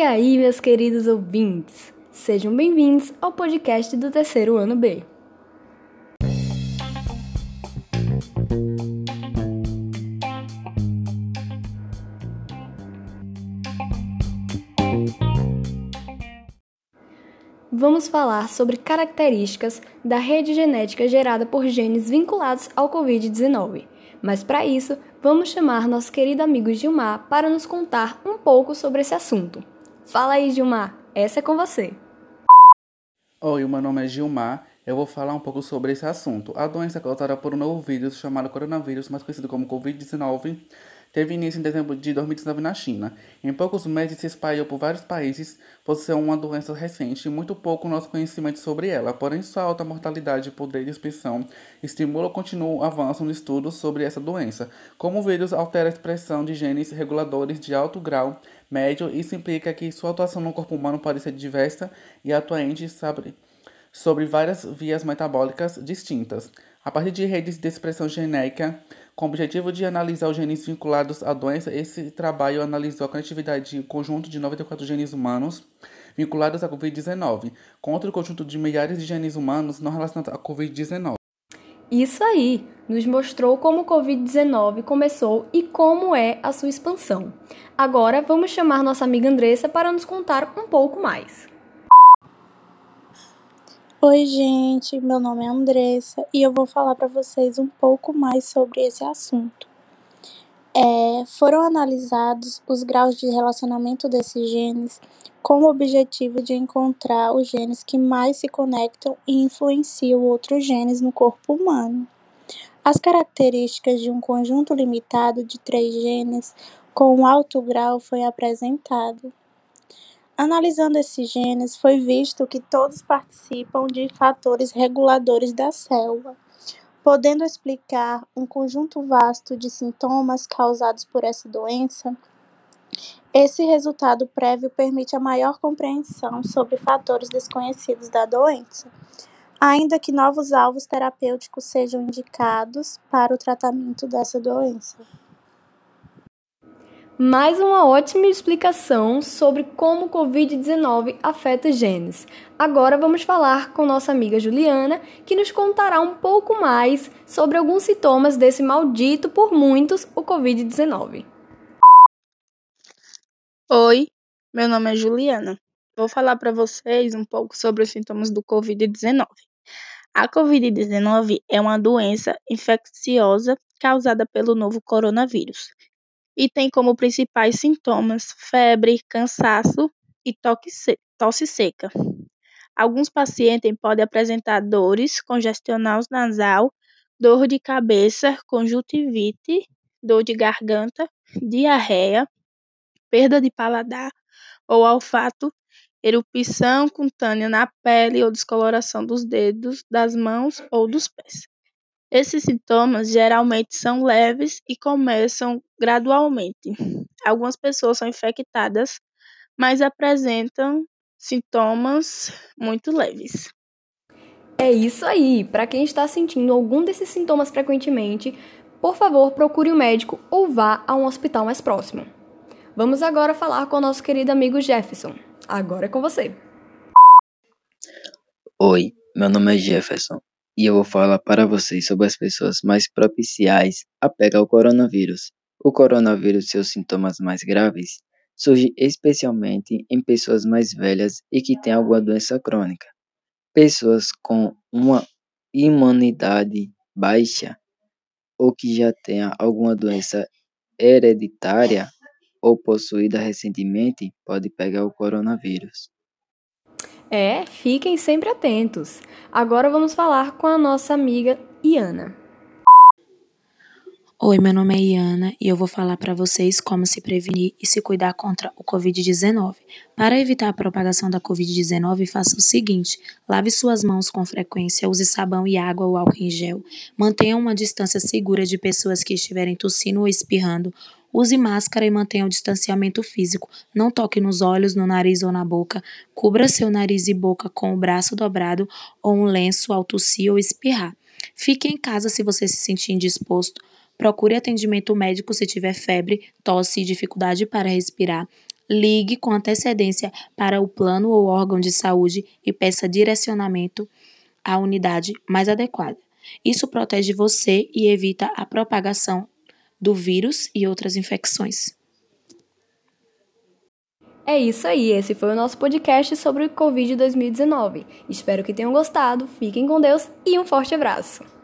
E aí, meus queridos ouvintes? Sejam bem-vindos ao podcast do terceiro ano B. Vamos falar sobre características da rede genética gerada por genes vinculados ao Covid-19. Mas para isso, vamos chamar nosso querido amigo Gilmar para nos contar um pouco sobre esse assunto. Fala aí, Gilmar, essa é com você. Oi, meu nome é Gilmar. Eu vou falar um pouco sobre esse assunto. A doença é causada por um novo vírus chamado coronavírus, mais conhecido como Covid-19, teve início em dezembro de 2019 na China. Em poucos meses se espalhou por vários países por ser uma doença recente e muito pouco nosso conhecimento sobre ela. Porém, sua alta mortalidade e poder de expressão estimula o avanço no estudo sobre essa doença. Como o vírus altera a expressão de genes reguladores de alto grau médio, isso implica que sua atuação no corpo humano pode ser diversa e atuante sobre, sobre várias vias metabólicas distintas. A partir de redes de expressão genética, com o objetivo de analisar os genes vinculados à doença, esse trabalho analisou a conectividade de conjunto de 94 genes humanos vinculados à Covid-19, contra o conjunto de milhares de genes humanos não relacionados à Covid-19. Isso aí nos mostrou como o Covid-19 começou e como é a sua expansão. Agora vamos chamar nossa amiga Andressa para nos contar um pouco mais. Oi, gente, meu nome é Andressa e eu vou falar para vocês um pouco mais sobre esse assunto. É, foram analisados os graus de relacionamento desses genes com o objetivo de encontrar os genes que mais se conectam e influenciam outros genes no corpo humano. As características de um conjunto limitado de três genes com alto grau foi apresentado. Analisando esses genes, foi visto que todos participam de fatores reguladores da célula, podendo explicar um conjunto vasto de sintomas causados por essa doença. Esse resultado prévio permite a maior compreensão sobre fatores desconhecidos da doença, ainda que novos alvos terapêuticos sejam indicados para o tratamento dessa doença. Mais uma ótima explicação sobre como o Covid-19 afeta genes. Agora vamos falar com nossa amiga Juliana, que nos contará um pouco mais sobre alguns sintomas desse maldito por muitos o Covid-19. Oi, meu nome é Juliana. Vou falar para vocês um pouco sobre os sintomas do Covid-19. A Covid-19 é uma doença infecciosa causada pelo novo coronavírus e tem como principais sintomas febre, cansaço e tosse seca. Alguns pacientes podem apresentar dores congestionais nasal, dor de cabeça, conjuntivite, dor de garganta, diarreia, perda de paladar ou olfato, erupção cutânea na pele ou descoloração dos dedos, das mãos ou dos pés. Esses sintomas geralmente são leves e começam gradualmente. Algumas pessoas são infectadas, mas apresentam sintomas muito leves. É isso aí! Para quem está sentindo algum desses sintomas frequentemente, por favor, procure um médico ou vá a um hospital mais próximo. Vamos agora falar com o nosso querido amigo Jefferson. Agora é com você. Oi, meu nome é Jefferson e eu vou falar para vocês sobre as pessoas mais propiciais a pegar o coronavírus. O coronavírus e seus sintomas mais graves surgem especialmente em pessoas mais velhas e que têm alguma doença crônica. Pessoas com uma imunidade baixa ou que já tenha alguma doença hereditária ou possuída recentemente pode pegar o coronavírus. É, fiquem sempre atentos. Agora vamos falar com a nossa amiga Iana. Oi, meu nome é Iana e eu vou falar para vocês como se prevenir e se cuidar contra o Covid-19. Para evitar a propagação da Covid-19, faça o seguinte: lave suas mãos com frequência, use sabão e água ou álcool em gel, mantenha uma distância segura de pessoas que estiverem tossindo ou espirrando, Use máscara e mantenha o distanciamento físico. Não toque nos olhos, no nariz ou na boca. Cubra seu nariz e boca com o braço dobrado ou um lenço ao tossir ou espirrar. Fique em casa se você se sentir indisposto. Procure atendimento médico se tiver febre, tosse e dificuldade para respirar. ligue com antecedência para o plano ou órgão de saúde e peça direcionamento à unidade mais adequada. Isso protege você e evita a propagação do vírus e outras infecções. É isso aí, esse foi o nosso podcast sobre o Covid 2019. Espero que tenham gostado, fiquem com Deus e um forte abraço!